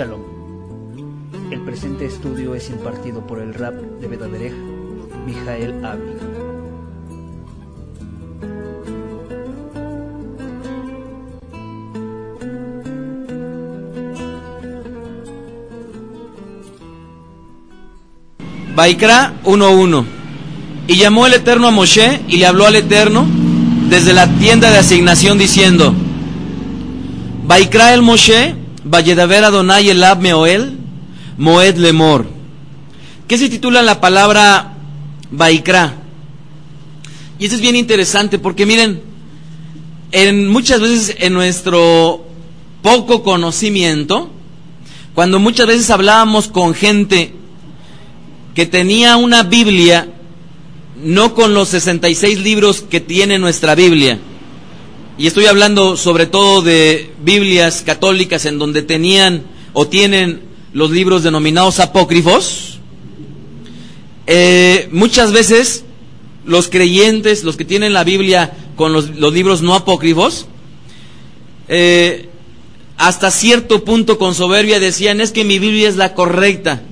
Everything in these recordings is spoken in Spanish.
El presente estudio es impartido por el rap de Bedaderej, Mijael Avi. Baikra 1.1 Y llamó el Eterno a Moshe y le habló al Eterno desde la tienda de asignación diciendo, Baikra el Moshe, Valledaver Adonai el Ab Meoel, Moed Lemor. ¿Qué se titula la palabra Baikra? Y eso es bien interesante porque miren, en, muchas veces en nuestro poco conocimiento, cuando muchas veces hablábamos con gente que tenía una Biblia, no con los 66 libros que tiene nuestra Biblia, y estoy hablando sobre todo de Biblias católicas en donde tenían o tienen los libros denominados apócrifos, eh, muchas veces los creyentes, los que tienen la Biblia con los, libros no apócrifos, eh, hasta cierto punto con soberbia decían, es que mi Biblia es la correcta.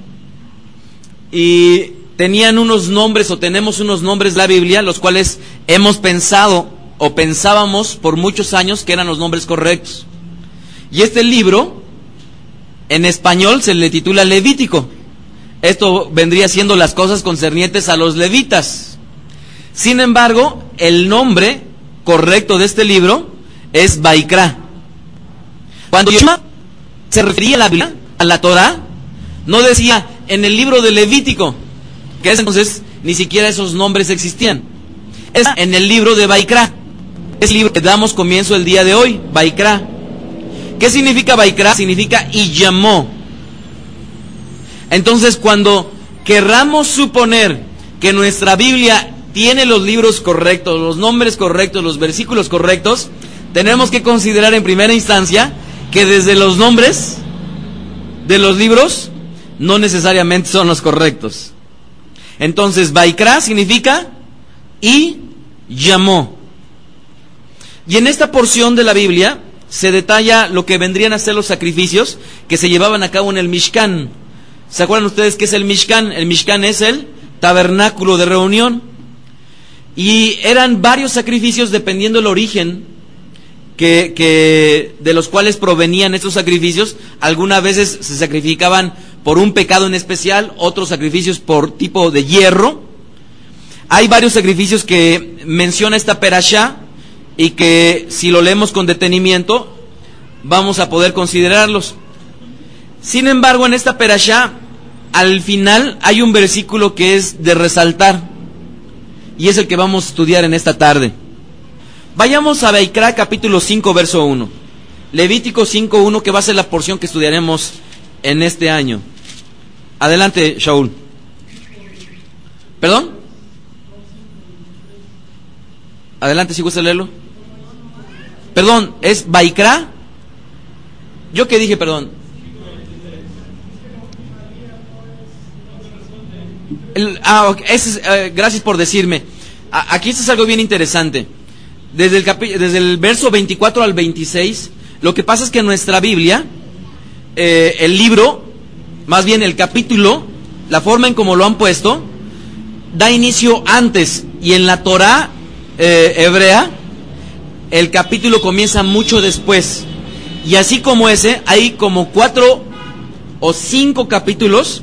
Y tenían unos nombres o tenemos unos nombres la Biblia, los cuales hemos pensado o pensábamos por muchos años que eran los nombres correctos. Y este libro, en español, se le titula Levítico. Esto vendría siendo las cosas concernientes a los levitas. Sin embargo, el nombre correcto de este libro es Baikra. Cuando Yoshua se refería a la Biblia, a la Torah, no decía en el libro de Levítico, que entonces ni siquiera esos nombres existían. Es en el libro de Baikra. Es libro que damos comienzo el día de hoy, Baikra. ¿Qué significa Baikra? Significa y llamó. Entonces, cuando querramos suponer que nuestra Biblia tiene los libros correctos, los nombres correctos, los versículos correctos, tenemos que considerar en primera instancia que desde los nombres de los libros no necesariamente son los correctos. Entonces, Baikra significa y llamó. Y en esta porción de la Biblia se detalla lo que vendrían a ser los sacrificios que se llevaban a cabo en el Mishkan. ¿Se acuerdan ustedes qué es el Mishkan? El Mishkan es el tabernáculo de reunión. Y eran varios sacrificios dependiendo del origen que, de los cuales provenían estos sacrificios. Algunas veces se sacrificaban por un pecado en especial, otros sacrificios por tipo de hierro. Hay varios sacrificios que menciona esta perashá y que si lo leemos con detenimiento vamos a poder considerarlos. Sin embargo, en esta perashá, al final hay un versículo que es de resaltar y es el que vamos a estudiar en esta tarde. Vayamos a Beikra capítulo 5 verso 1. Levítico 5 1 que va a ser la porción que estudiaremos en este año. Adelante, Shaul. ¿Perdón? Adelante, si gusta leerlo. Perdón, ¿es Baikra? ¿Yo qué dije, perdón? Ah, es, eh, gracias por decirme. Aquí esto es algo bien interesante. Desde el, desde el verso 24 al 26, lo que pasa es que en nuestra Biblia, eh, el libro, más bien el capítulo, la forma en como lo han puesto, da inicio antes. Y en la Torah eh, hebrea, el capítulo comienza mucho después. Y así como ese, hay como cuatro o cinco capítulos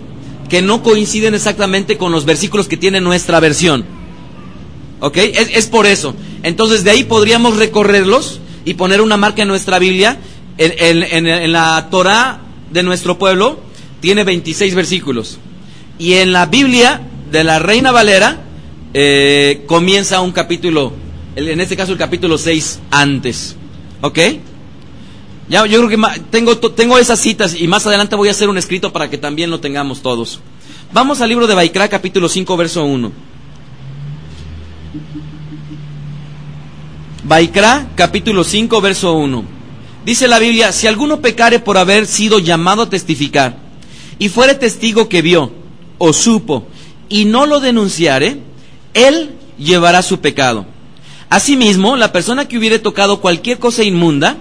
que no coinciden exactamente con los versículos que tiene nuestra versión. ¿Ok? Es, es, por eso. Entonces de ahí podríamos recorrerlos y poner una marca en nuestra Biblia. En, en, en la Torah de nuestro pueblo tiene 26 versículos. Y en la Biblia de la Reina Valera eh, comienza un capítulo, en este caso el capítulo 6 antes. ¿Ok? Ya, yo creo que tengo, tengo esas citas y más adelante voy a hacer un escrito para que también lo tengamos todos. Vamos al libro de Baikra, capítulo 5, verso 1. Baikra, capítulo 5, verso 1. Dice la Biblia, si alguno pecare por haber sido llamado a testificar, y fuere testigo que vio o supo, y no lo denunciare, él llevará su pecado. Asimismo, la persona que hubiere tocado cualquier cosa inmunda,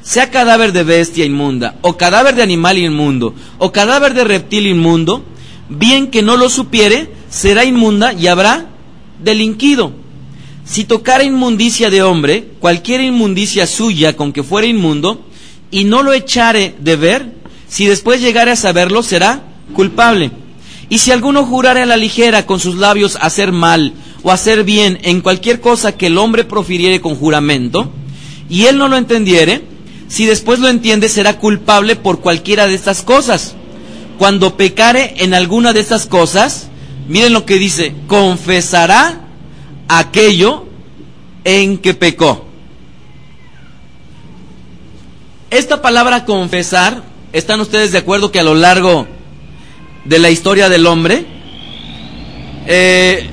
sea cadáver de bestia inmunda, o cadáver de animal inmundo, o cadáver de reptil inmundo, bien que no lo supiere, será inmunda y habrá delinquido. Si tocara inmundicia de hombre, cualquier inmundicia suya con que fuera inmundo, y no lo echare de ver, si después llegare a saberlo, será culpable. Y si alguno jurare a la ligera con sus labios hacer mal o hacer bien en cualquier cosa que el hombre profiriere con juramento, y él no lo entendiere, si después lo entiende, será culpable por cualquiera de estas cosas. Cuando pecare en alguna de estas cosas, miren lo que dice, confesará aquello en que pecó. Esta palabra confesar, ¿están ustedes de acuerdo que a lo largo de la historia del hombre eh,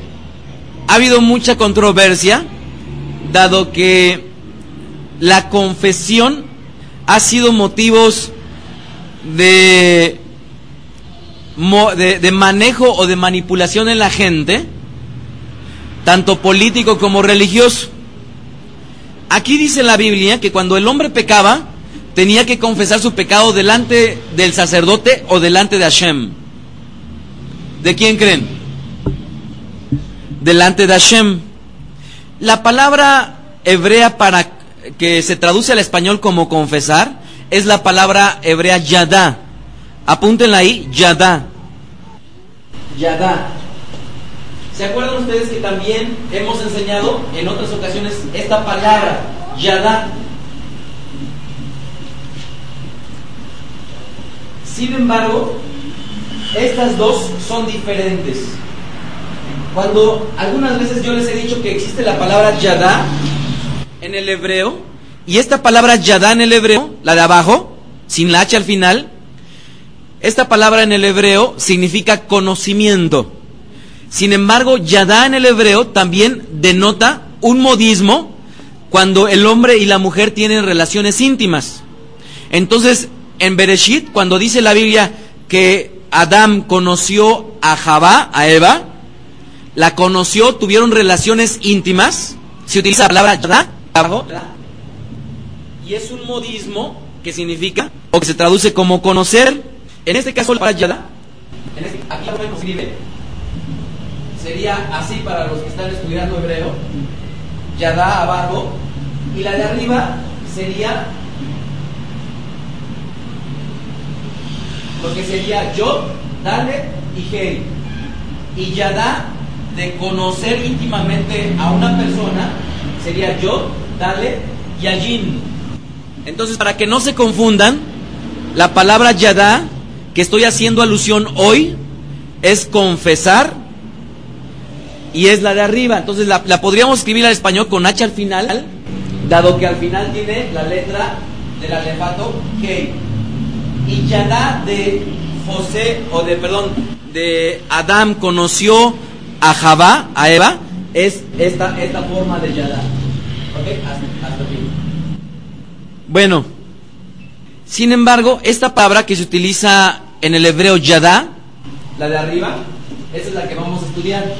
ha habido mucha controversia, dado que la confesión ha sido motivos de, de, manejo o de manipulación en la gente, tanto político como religioso. Aquí dice la Biblia que cuando el hombre pecaba, tenía que confesar su pecado delante del sacerdote o delante de Hashem. ¿De quién creen? Delante de Hashem. La palabra hebrea para que se traduce al español como confesar es la palabra hebrea yadá. Apúntenla ahí, yadá. Yadá. ¿Se acuerdan ustedes que también hemos enseñado en otras ocasiones esta palabra, yadá? Sin embargo, estas dos son diferentes. Cuando algunas veces yo les he dicho que existe la palabra yadá, en el hebreo, y esta palabra yadá en el hebreo, la de abajo, sin la H al final, esta palabra en el hebreo significa conocimiento. Sin embargo, yadá en el hebreo también denota un modismo cuando el hombre y la mujer tienen relaciones íntimas. Entonces, en Bereshit, cuando dice la Biblia que Adán conoció a Javá, a Eva, la conoció, tuvieron relaciones íntimas, se utiliza la palabra yadá y es un modismo que significa o que se traduce como conocer. En este caso, la palabra yada, este, aquí lo escribe, sería así para los que están estudiando hebreo, yada abajo, y la de arriba sería lo que sería yo, dale y hey. Y yada de conocer íntimamente a una persona sería yo, dale Yayin. Entonces, para que no se confundan, la palabra Yadá, que estoy haciendo alusión hoy, es confesar y es la de arriba. Entonces, la, podríamos escribir al español con H al final, dado que al final tiene la letra del alefato G. Y Yadá de José, o de, perdón, de Adán conoció a Javá, a Eva, es esta, esta forma de Yadá. Bueno, sin embargo, esta palabra que se utiliza en el hebreo yadá, la de arriba, esa es la que vamos a estudiar.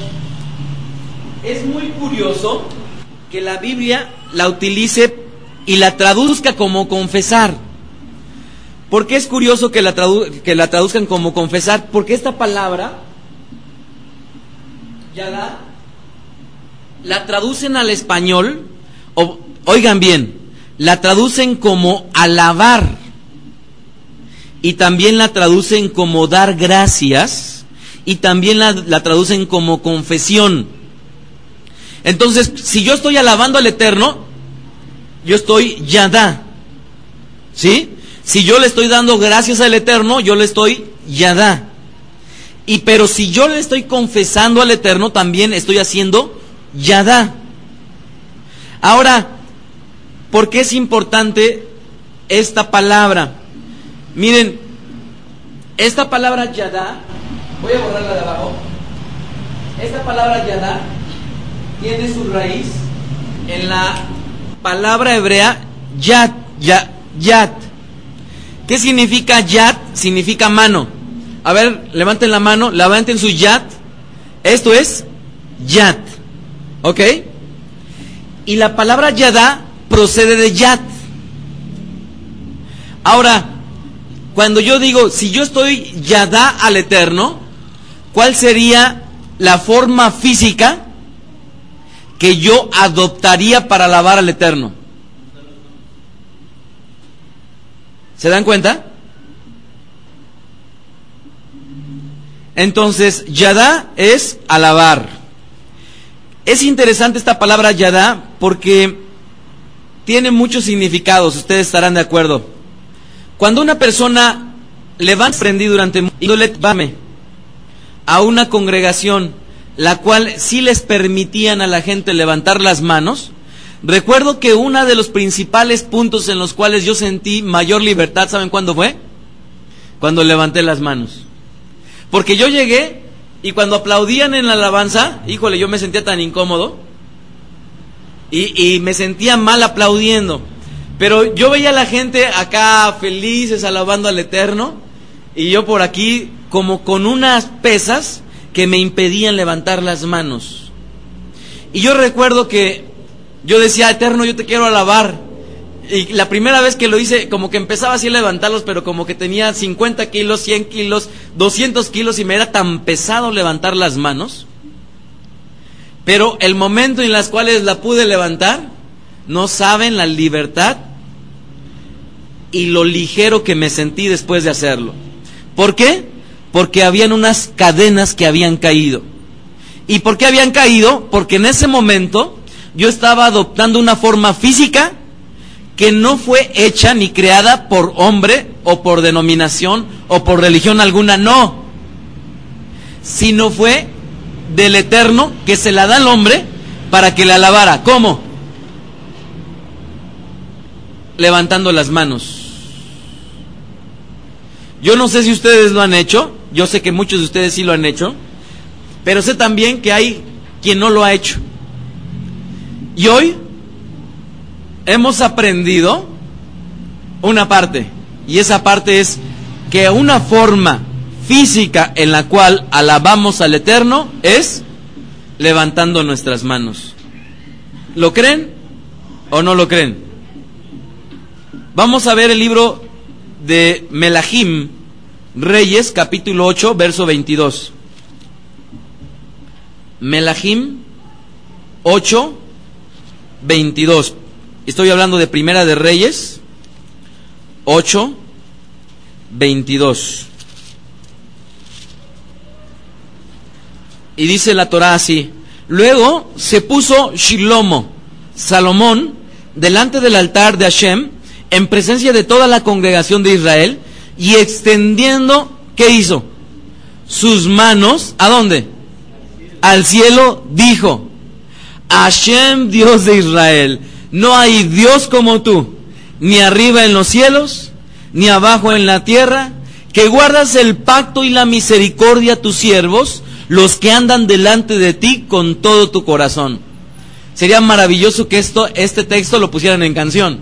Es muy curioso que la Biblia la utilice y la traduzca como confesar. ¿Por qué es curioso que la, que la traduzcan como confesar? Porque esta palabra, yadá, la traducen al español oigan bien, la traducen como alabar y también la traducen como dar gracias y también la, la traducen como confesión. Entonces, si yo estoy alabando al Eterno, yo estoy yadá. ¿Sí? Si yo le estoy dando gracias al Eterno, yo le estoy yadá. Y pero si yo le estoy confesando al Eterno, también estoy haciendo Yadá. Ahora, ¿por qué es importante esta palabra? Miren, esta palabra Yadá, voy a borrarla de abajo. Esta palabra Yadá tiene su raíz en la palabra hebrea Yat, Yat, Yat. ¿Qué significa Yat? Significa mano. A ver, levanten la mano, levanten su Yat. Esto es Yat. ¿Ok? Y la palabra Yadá procede de Yat. Ahora, cuando yo digo, si yo estoy Yadá al Eterno, ¿cuál sería la forma física que yo adoptaría para alabar al Eterno? ¿Se dan cuenta? Entonces, Yadá es alabar. Es interesante esta palabra Yadá porque tiene muchos significados, ustedes estarán de acuerdo. Cuando una persona levanta prendí durante a una congregación la cual sí les permitían a la gente levantar las manos, recuerdo que uno de los principales puntos en los cuales yo sentí mayor libertad, ¿saben cuándo fue? Cuando levanté las manos. Porque yo llegué y cuando aplaudían en la alabanza, híjole, yo me sentía tan incómodo y, me sentía mal aplaudiendo. Pero yo veía a la gente acá felices alabando al Eterno y yo por aquí como con unas pesas que me impedían levantar las manos. Y yo recuerdo que yo decía, Eterno, yo te quiero alabar. Y la primera vez que lo hice, como que empezaba así a levantarlos, pero como que tenía 50 kilos, 100 kilos, 200 kilos y me era tan pesado levantar las manos. Pero el momento en las cuales la pude levantar, no saben la libertad y lo ligero que me sentí después de hacerlo. ¿Por qué? Porque habían unas cadenas que habían caído. ¿Y por qué habían caído? Porque en ese momento yo estaba adoptando una forma física que no fue hecha ni creada por hombre o por denominación o por religión alguna, no, sino fue del eterno que se la da al hombre para que le alabara. ¿Cómo? Levantando las manos. Yo no sé si ustedes lo han hecho, yo sé que muchos de ustedes sí lo han hecho, pero sé también que hay quien no lo ha hecho. Y hoy hemos aprendido una parte, y esa parte es que una forma física en la cual alabamos al Eterno es levantando nuestras manos. ¿Lo creen o no lo creen? Vamos a ver el libro de Melahim, Reyes, capítulo 8, verso 22. Melahim 8, 22. Estoy hablando de Primera de Reyes 8, 22. Y dice la Torah así. Luego se puso Shilomo, Salomón, delante del altar de Hashem, en presencia de toda la congregación de Israel y extendiendo, ¿qué hizo? Sus manos, ¿a dónde? Al cielo dijo, Hashem Dios de Israel, no hay Dios como tú, ni arriba en los cielos, ni abajo en la tierra, que guardas el pacto y la misericordia a tus siervos, los que andan delante de ti con todo tu corazón. Sería maravilloso que esto, este texto lo pusieran en canción.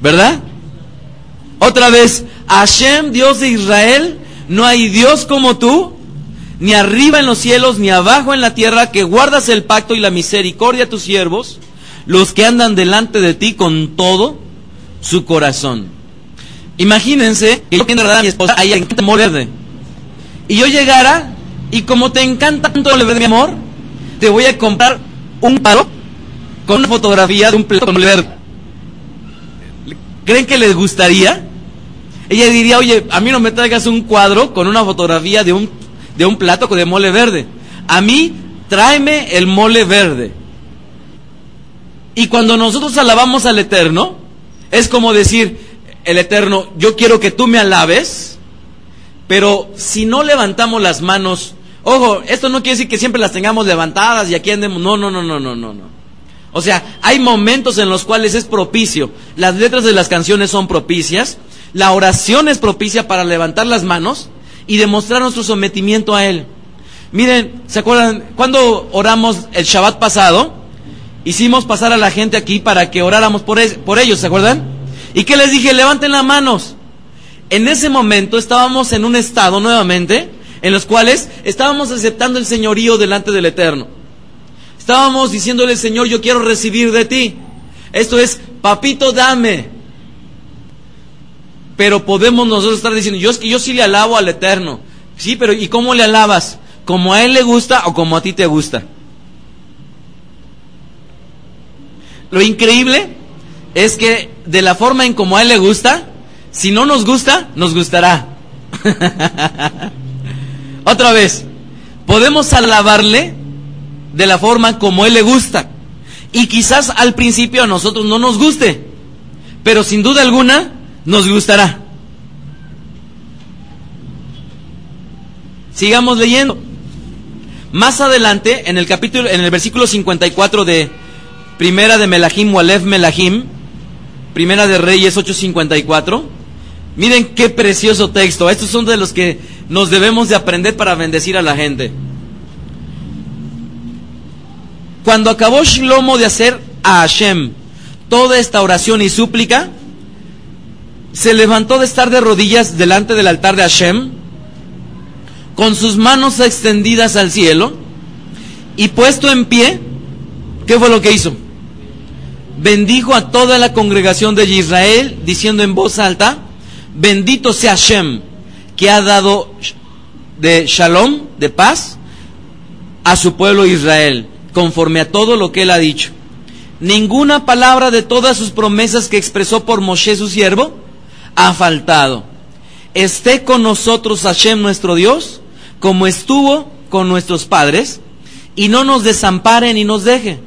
¿Verdad? Otra vez, Hashem, Dios de Israel, no hay Dios como tú, ni arriba en los cielos, ni abajo en la tierra, que guardas el pacto y la misericordia a tus siervos, los que andan delante de ti con todo su corazón. Imagínense que yo a mi esposa, mole verde. Y yo llegara, y como te encanta tanto el verde, mi amor, te voy a comprar un paro con una fotografía de un plato con mole verde. ¿Creen que les gustaría? Ella diría, oye, a mí no me traigas un cuadro con una fotografía de un, de un plato de mole verde. A mí, tráeme el mole verde. Y cuando nosotros alabamos al Eterno, es como decir, el Eterno, yo quiero que tú me alabes, Pero si no levantamos las manos, ojo, esto no quiere decir que siempre las tengamos levantadas y aquí andemos. No, no, no, no, no, no, no. O sea, hay momentos en los cuales es propicio. Las letras de las canciones son propicias. La oración es propicia para levantar las manos y demostrar nuestro sometimiento a Él. Miren, ¿se acuerdan? Cuando oramos el Shabbat pasado, hicimos pasar a la gente aquí para que oráramos por, ellos, ¿se acuerdan? ¿Y qué les dije? Levanten las manos. En ese momento estábamos en un estado nuevamente en los cuales estábamos aceptando el señorío delante del Eterno. Estábamos diciéndole, Señor, yo quiero recibir de ti. Esto es, papito, dame. Pero podemos nosotros estar diciendo, yo yo sí le alabo al Eterno. Sí, pero ¿y cómo le alabas? ¿Como a Él le gusta o como a ti te gusta? Lo increíble es que de la forma en como a Él le gusta, si no nos gusta, nos gustará. Otra vez, podemos alabarle de la forma como Él le gusta. Y quizás al principio a nosotros no nos guste, pero sin duda alguna nos gustará. Sigamos leyendo. Más adelante, en el capítulo, en el versículo 54 de Primera de Melahim, Walef Melahim, Primera de Reyes 854, Miren qué precioso texto. Estos son de los que nos debemos de aprender para bendecir a la gente. Cuando acabó Shlomo de hacer a Hashem toda esta oración y súplica, se levantó de estar de rodillas delante del altar de Hashem, con sus manos extendidas al cielo, y puesto en pie, ¿qué fue lo que hizo? Bendijo a toda la congregación de Israel, diciendo en voz alta, Bendito sea Hashem, que ha dado de shalom, de paz, a su pueblo Israel, conforme a todo lo que él ha dicho. Ninguna palabra de todas sus promesas que expresó por Moshe su siervo ha faltado. Esté con nosotros Hashem nuestro Dios, como estuvo con nuestros padres, y no nos desampare ni nos deje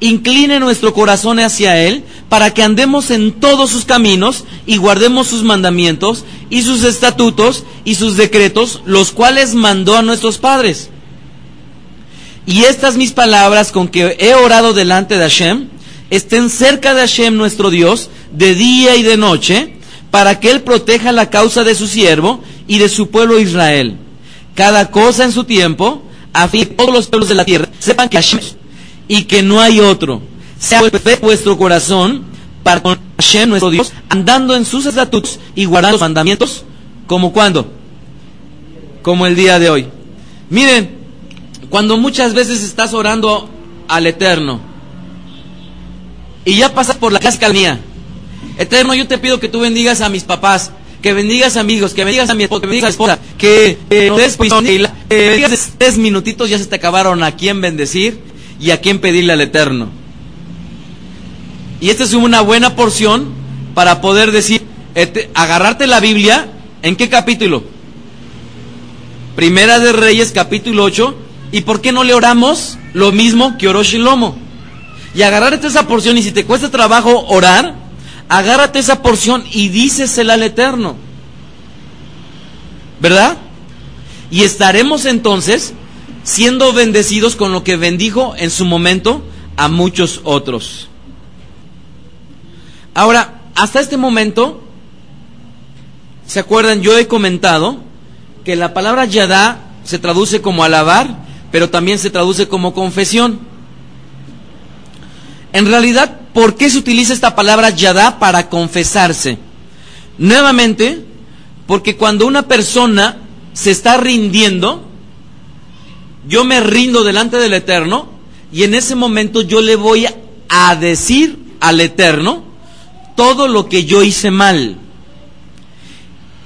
incline nuestro corazón hacia Él, para que andemos en todos sus caminos y guardemos sus mandamientos y sus estatutos y sus decretos, los cuales mandó a nuestros padres. Y estas mis palabras con que he orado delante de Hashem, estén cerca de Hashem nuestro Dios, de día y de noche, para que Él proteja la causa de su siervo y de su pueblo Israel. Cada cosa en su tiempo, a fin que todos los pueblos de la tierra sepan que Hashem y que no hay otro. Sea vuestro corazón para con Hashem nuestro Dios, andando en sus estatutos y guardando los mandamientos, como cuando, como el día de hoy. Miren, cuando muchas veces estás orando al Eterno y ya pasas por la clásica mía, Eterno, yo te pido que tú bendigas a mis papás, que bendigas a amigos, que bendigas a mi esposa, que bendigas a mi esposa, que, que, que bendigas tres minutitos ya se te acabaron a quién bendecir y a quién pedirle al Eterno. Y esta es una buena porción para poder decir, agarrarte la Biblia, ¿en qué capítulo? Primera de Reyes, capítulo 8. ¿Y por qué no le oramos lo mismo que oró Shilomo? Y agarrarte esa porción, y si te cuesta trabajo orar, agárrate esa porción y dícesela al Eterno. ¿Verdad? Y estaremos entonces siendo bendecidos con lo que bendijo en su momento a muchos otros. Ahora, hasta este momento, ¿se acuerdan? Yo he comentado que la palabra yadá se traduce como alabar, pero también se traduce como confesión. En realidad, ¿por qué se utiliza esta palabra yadá para confesarse? Nuevamente, porque cuando una persona se está rindiendo, yo me rindo delante del Eterno y en ese momento yo le voy a decir al Eterno todo lo que yo hice mal.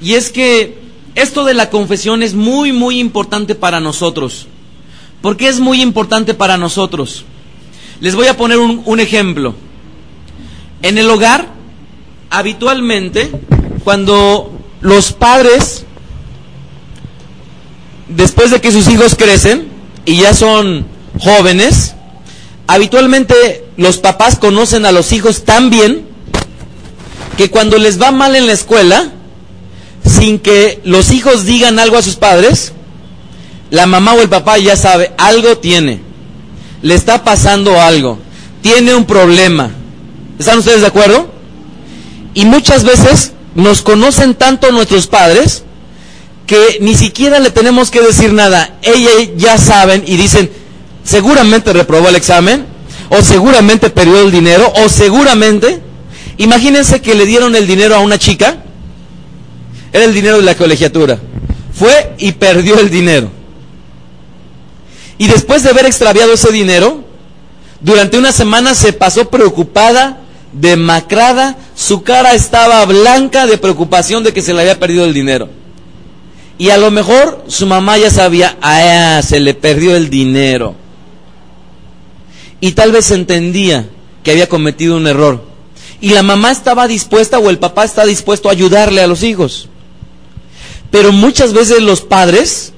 Y es que esto de la confesión es muy, muy importante para nosotros. ¿Por qué es muy importante para nosotros? Les voy a poner un, un ejemplo. En el hogar, habitualmente, cuando los padres, después de que sus hijos crecen, y ya son jóvenes, habitualmente los papás conocen a los hijos tan bien que cuando les va mal en la escuela, sin que los hijos digan algo a sus padres, la mamá o el papá ya sabe, algo tiene, le está pasando algo, tiene un problema. ¿Están ustedes de acuerdo? Y muchas veces nos conocen tanto nuestros padres que ni siquiera le tenemos que decir nada. Ellas ya saben y dicen, seguramente reprobó el examen, o seguramente perdió el dinero, o seguramente, imagínense que le dieron el dinero a una chica, era el dinero de la colegiatura, fue y perdió el dinero. Y después de haber extraviado ese dinero, durante una semana se pasó preocupada, demacrada, su cara estaba blanca de preocupación de que se le había perdido el dinero. Y a lo mejor su mamá ya sabía, ah, se le perdió el dinero. Y tal vez entendía que había cometido un error. Y la mamá estaba dispuesta o el papá está dispuesto a ayudarle a los hijos. Pero muchas veces los padres,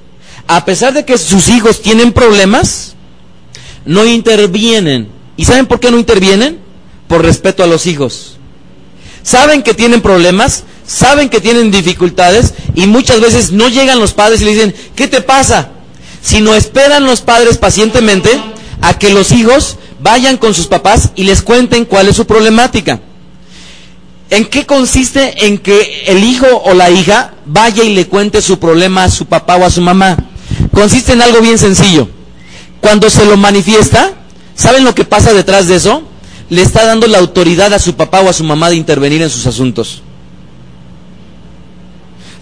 a pesar de que sus hijos tienen problemas, no intervienen. ¿Y saben por qué no intervienen? Por respeto a los hijos. Saben que tienen problemas, saben que tienen dificultades y muchas veces no llegan los padres y le dicen, ¿qué te pasa? Sino esperan los padres pacientemente a que los hijos vayan con sus papás y les cuenten cuál es su problemática. ¿En qué consiste en que el hijo o la hija vaya y le cuente su problema a su papá o a su mamá? Consiste en algo bien sencillo. Cuando se lo manifiesta, ¿saben lo que pasa detrás de eso? Le está dando la autoridad a su papá o a su mamá de intervenir en sus asuntos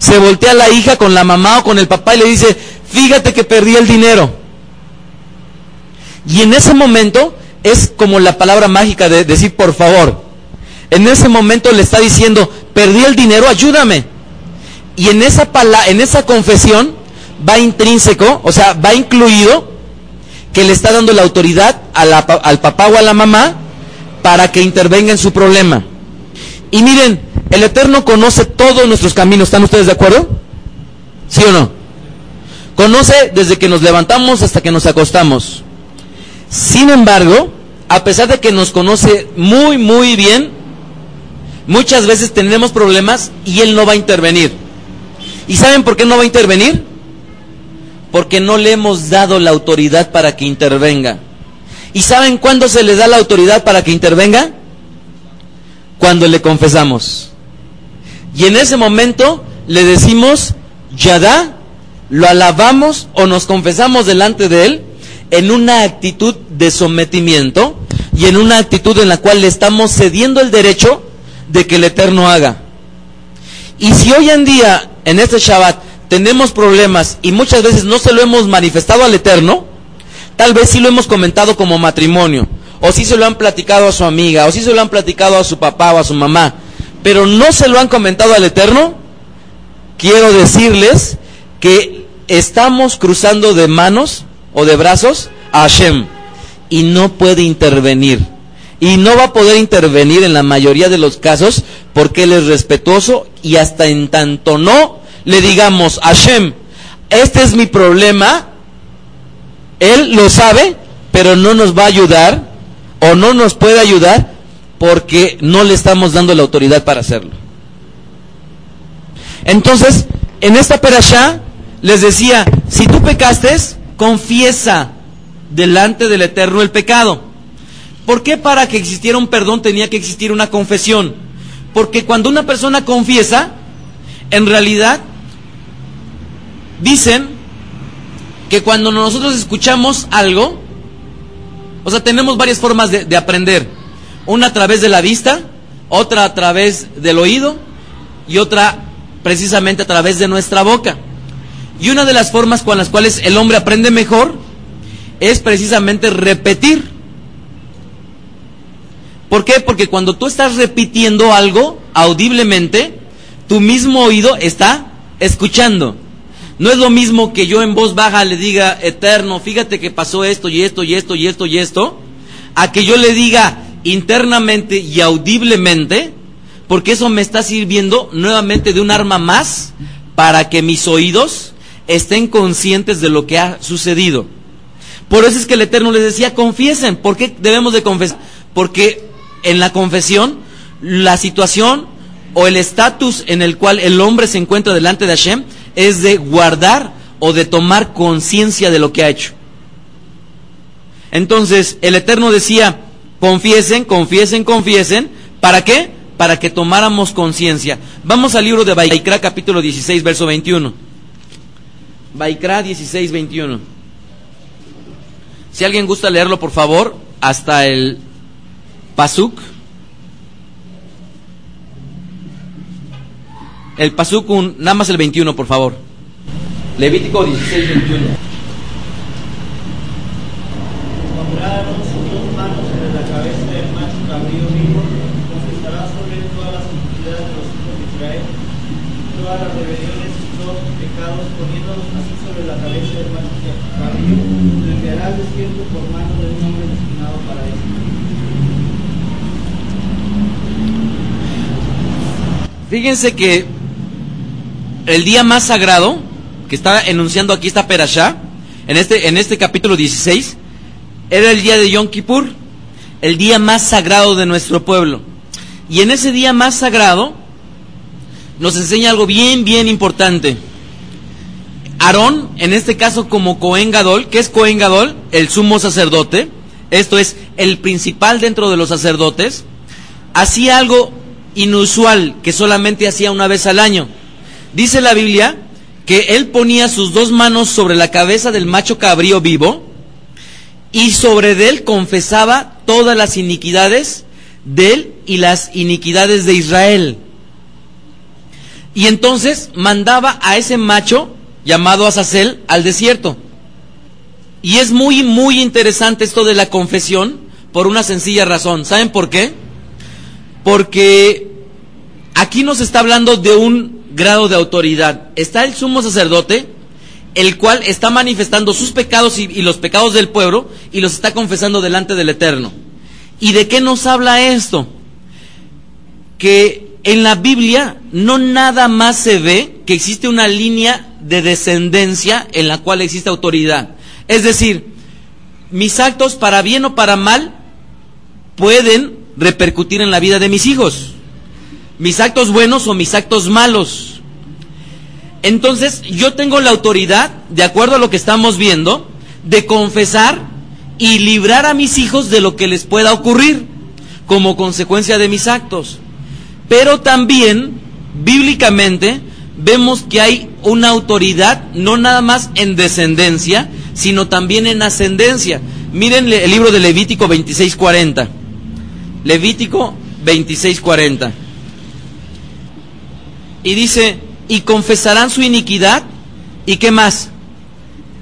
se voltea la hija con la mamá o con el papá y le dice, fíjate que perdí el dinero. Y en ese momento es como la palabra mágica de decir, por favor. En ese momento le está diciendo, perdí el dinero, ayúdame. Y en esa, en esa confesión va intrínseco, o sea, va incluido que le está dando la autoridad al papá o a la mamá para que intervenga en su problema. Y miren, el Eterno conoce todos nuestros caminos. ¿Están ustedes de acuerdo? ¿Sí o no? Conoce desde que nos levantamos hasta que nos acostamos. Sin embargo, a pesar de que nos conoce muy, muy bien, muchas veces tenemos problemas y Él no va a intervenir. ¿Y saben por qué no va a intervenir? Porque no le hemos dado la autoridad para que intervenga. ¿Y saben cuándo se le da la autoridad para que intervenga? Cuando le confesamos. Y en ese momento le decimos, Yadá, lo alabamos o nos confesamos delante de Él en una actitud de sometimiento y en una actitud en la cual le estamos cediendo el derecho de que el Eterno haga. Y si hoy en día, en este Shabbat, tenemos problemas y muchas veces no se lo hemos manifestado al Eterno, tal vez sí lo hemos comentado como matrimonio, o sí se lo han platicado a su amiga, o sí se lo han platicado a su papá o a su mamá, pero no se lo han comentado al Eterno, quiero decirles que estamos cruzando de manos o de brazos a Hashem y no puede intervenir. Y no va a poder intervenir en la mayoría de los casos porque Él es respetuoso y hasta en tanto no le digamos, Hashem, este es mi problema, Él lo sabe, pero no nos va a ayudar o no nos puede ayudar porque no le estamos dando la autoridad para hacerlo. Entonces, en esta perashá les decía, si tú pecaste, confiesa delante del Eterno el pecado. ¿Por qué para que existiera un perdón tenía que existir una confesión? Porque cuando una persona confiesa, en realidad dicen que cuando nosotros escuchamos algo, o sea, tenemos varias formas de, de aprender una a través de la vista, otra a través del oído y otra precisamente a través de nuestra boca. Y una de las formas con las cuales el hombre aprende mejor es precisamente repetir. ¿Por qué? Porque cuando tú estás repitiendo algo audiblemente, tu mismo oído está escuchando. No es lo mismo que yo en voz baja le diga, eterno, fíjate que pasó esto y esto y esto y esto y esto, a que yo le diga, internamente y audiblemente, porque eso me está sirviendo nuevamente de un arma más para que mis oídos estén conscientes de lo que ha sucedido. Por eso es que el Eterno les decía, confiesen. ¿Por qué debemos de confesar? Porque en la confesión la situación o el estatus en el cual el hombre se encuentra delante de Hashem es de guardar o de tomar conciencia de lo que ha hecho. Entonces, el Eterno decía, confiesen, confiesen, confiesen, ¿para qué? Para que tomáramos conciencia. Vamos al libro de Baikra, capítulo 16, verso 21. Baikra 16, 21. Si alguien gusta leerlo, por favor, hasta el Pasuk. El Pasuk, nada más el 21, por favor. Levítico 16, 21. Pondrán sus dos manos sobre la cabeza del macho cabrío vivo, confesará sobre él todas las iniquidades de los hijos de Israel, todas las rebeliones y todos sus pecados, poniéndolos así sobre la cabeza del macho por mano de un hombre destinado para esto. Fíjense que el día más sagrado que está enunciando aquí esta perashá, en este, en este capítulo 16, era el día de Yom Kippur, el día más sagrado de nuestro pueblo. Y en ese día más sagrado nos enseña algo bien, bien importante. Aarón, en este caso como Cohen Gadol, ¿qué es Cohen Gadol? El sumo sacerdote, esto es el principal dentro de los sacerdotes, hacía algo inusual que solamente hacía una vez al año. Dice la Biblia que él ponía sus dos manos sobre la cabeza del macho cabrío vivo y sobre él confesaba todas las iniquidades de él y las iniquidades de Israel. Y entonces mandaba a ese macho llamado Azazel al desierto. Y es muy, muy interesante esto de la confesión por una sencilla razón. ¿Saben por qué? Porque aquí nos está hablando de un grado de autoridad. Está el sumo sacerdote, el cual está manifestando sus pecados y, los pecados del pueblo y los está confesando delante del Eterno. ¿Y de qué nos habla esto? Que en la Biblia no nada más se ve que existe una línea de descendencia en la cual existe autoridad. Es decir, mis actos para bien o para mal pueden repercutir en la vida de mis hijos mis actos buenos o mis actos malos. Entonces yo tengo la autoridad, de acuerdo a lo que estamos viendo, de confesar y librar a mis hijos de lo que les pueda ocurrir como consecuencia de mis actos. Pero también, bíblicamente, vemos que hay una autoridad, no nada más en descendencia, sino también en ascendencia. Miren el libro de Levítico 26:40. Levítico 26:40. Y dice, y confesarán su iniquidad, ¿y qué más?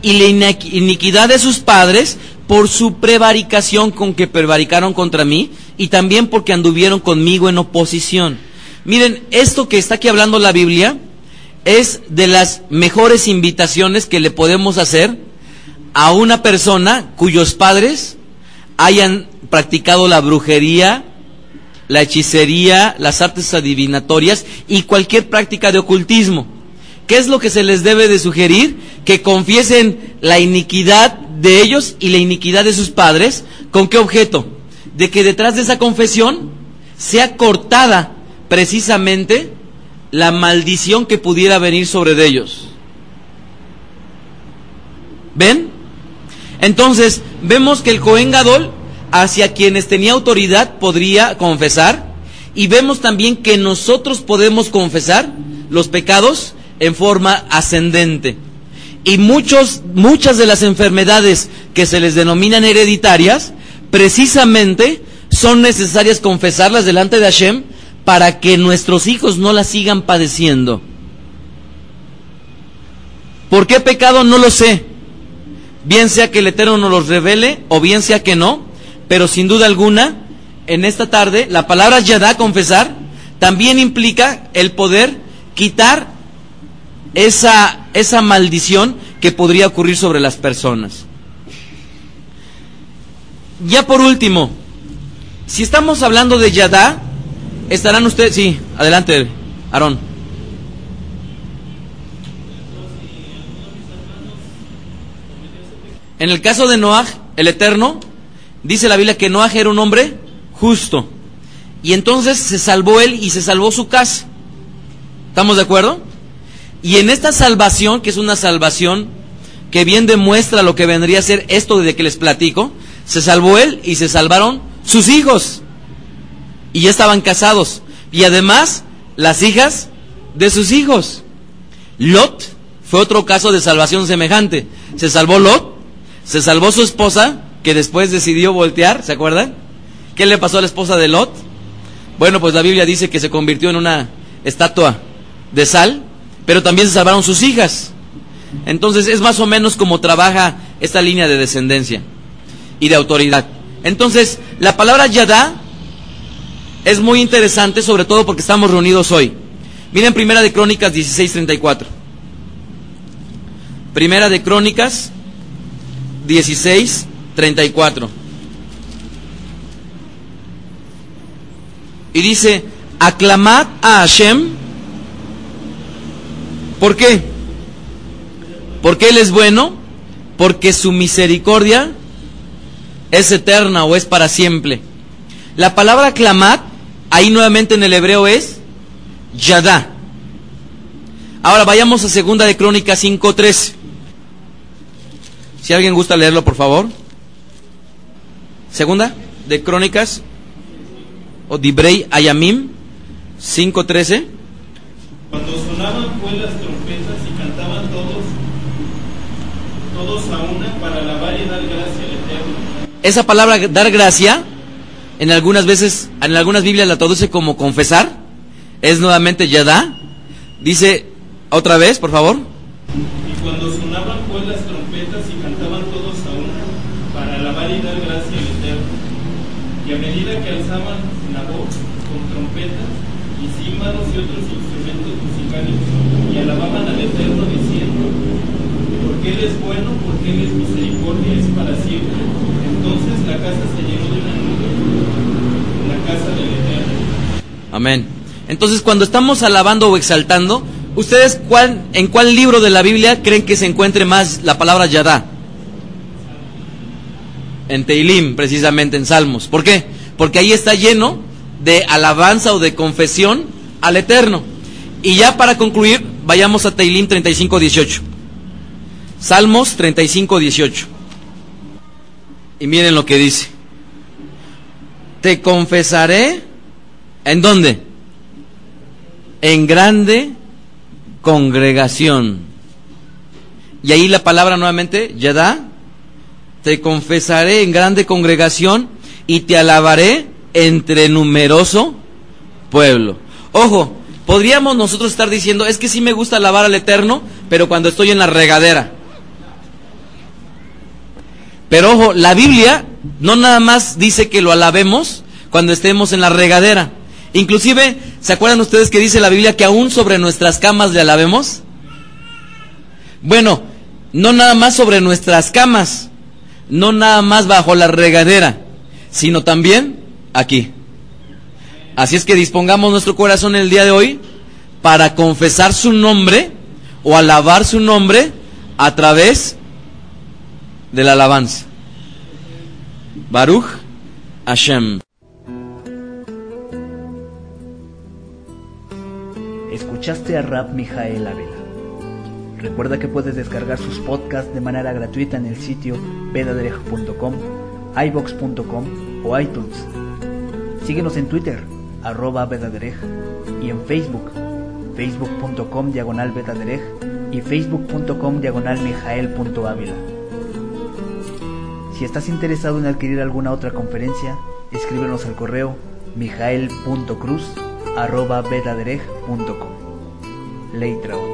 Y la iniquidad de sus padres por su prevaricación con que prevaricaron contra mí, y también porque anduvieron conmigo en oposición. Miren, esto que está aquí hablando la Biblia es de las mejores invitaciones que le podemos hacer a una persona cuyos padres hayan practicado la brujería, la hechicería, las artes adivinatorias y cualquier práctica de ocultismo. ¿Qué es lo que se les debe de sugerir? Que confiesen la iniquidad de ellos y la iniquidad de sus padres. ¿Con qué objeto? De que detrás de esa confesión sea cortada precisamente la maldición que pudiera venir sobre de ellos. ¿Ven? Entonces, vemos que el Cohen Gadol hacia quienes tenía autoridad podría confesar y vemos también que nosotros podemos confesar los pecados en forma ascendente. Y muchos, muchas de las enfermedades que se les denominan hereditarias, precisamente son necesarias confesarlas delante de Hashem para que nuestros hijos no las sigan padeciendo. ¿Por qué pecado? No lo sé. Bien sea que el Eterno nos los revele o bien sea que no, pero sin duda alguna, en esta tarde, la palabra yadá, confesar, también implica el poder quitar esa, esa maldición que podría ocurrir sobre las personas. Ya por último, si estamos hablando de yadá, estarán ustedes, sí, adelante, Aarón. En el caso de Noah, el Eterno, Dice la Biblia que Noah era un hombre justo. Y entonces se salvó él y se salvó su casa. ¿Estamos de acuerdo? Y en esta salvación, que es una salvación que bien demuestra lo que vendría a ser esto de que les platico, se salvó él y se salvaron sus hijos. Y ya estaban casados. Y además, las hijas de sus hijos. Lot fue otro caso de salvación semejante. Se salvó Lot, se salvó su esposa, que después decidió voltear, ¿se acuerdan? ¿Qué le pasó a la esposa de Lot? Bueno, pues la Biblia dice que se convirtió en una estatua de sal, pero también se salvaron sus hijas. Entonces es más o menos como trabaja esta línea de descendencia y de autoridad. Entonces, la palabra yadá es muy interesante, sobre todo porque estamos reunidos hoy. Miren Primera de Crónicas 16:34. Primera de Crónicas 16:34. Y dice, aclamad a Hashem. ¿Por qué? Porque Él es bueno, porque su misericordia es eterna o es para siempre. La palabra aclamad, ahí nuevamente en el hebreo es yadá. Ahora vayamos a segunda de Crónicas 5.13. Si alguien gusta leerlo, por favor. Segunda de Crónicas o Dibrei Ayamim 5.13. Cuando sonaban pues las trompetas y cantaban todos, todos a una para alabar y dar gracia al Eterno. Esa palabra dar gracia, en algunas veces, en algunas Biblias la traduce como confesar, es nuevamente yadá. Dice otra vez, por favor. Y cuando sonaban pues las trompetas y cantaban todos a una para alabar y dar gracia al Eterno. Y a medida que alzaban la voz con trompetas y címbalos y otros instrumentos musicales y alababan al Eterno diciendo, porque Él es bueno, porque Él es misericordia, es para siempre. Entonces la casa se llenó de una Amén. Entonces, cuando estamos alabando o exaltando, ¿ustedes cuál, en cuál libro de la Biblia creen que se encuentre más la palabra Yadá? En Teilim, precisamente, en Salmos. ¿Por qué? Porque ahí está lleno de alabanza o de confesión al Eterno. Y ya para concluir, vayamos a Teilim 35, 18. Salmos 35, 18. Y miren lo que dice. Te confesaré, ¿en dónde? En grande congregación. Y ahí la palabra nuevamente, Yadá, te confesaré en grande congregación y te alabaré entre numeroso pueblo. Ojo, podríamos nosotros estar diciendo, es que sí me gusta alabar al Eterno, pero cuando estoy en la regadera. Pero ojo, la Biblia no nada más dice que lo alabemos cuando estemos en la regadera. Inclusive, ¿se acuerdan ustedes que dice la Biblia que aún sobre nuestras camas le alabemos? Bueno, no nada más sobre nuestras camas, no nada más bajo la regadera, sino también aquí. Así es que dispongamos nuestro corazón el día de hoy para confesar su nombre o alabar su nombre a través de la alabanza. Baruch Hashem. Escuchaste a Rap Mijael Ávila. Recuerda que puedes descargar sus podcasts de manera gratuita en el sitio vedaderej.com, ibox.com o iTunes. Síguenos en Twitter, arroba vedaderej, y en Facebook, facebook.com diagonal vedaderej y facebook.com diagonal. Si estás interesado en adquirir alguna otra conferencia, escríbenos al correo mijael.cruz arroba vedaderej.com. Leitraot.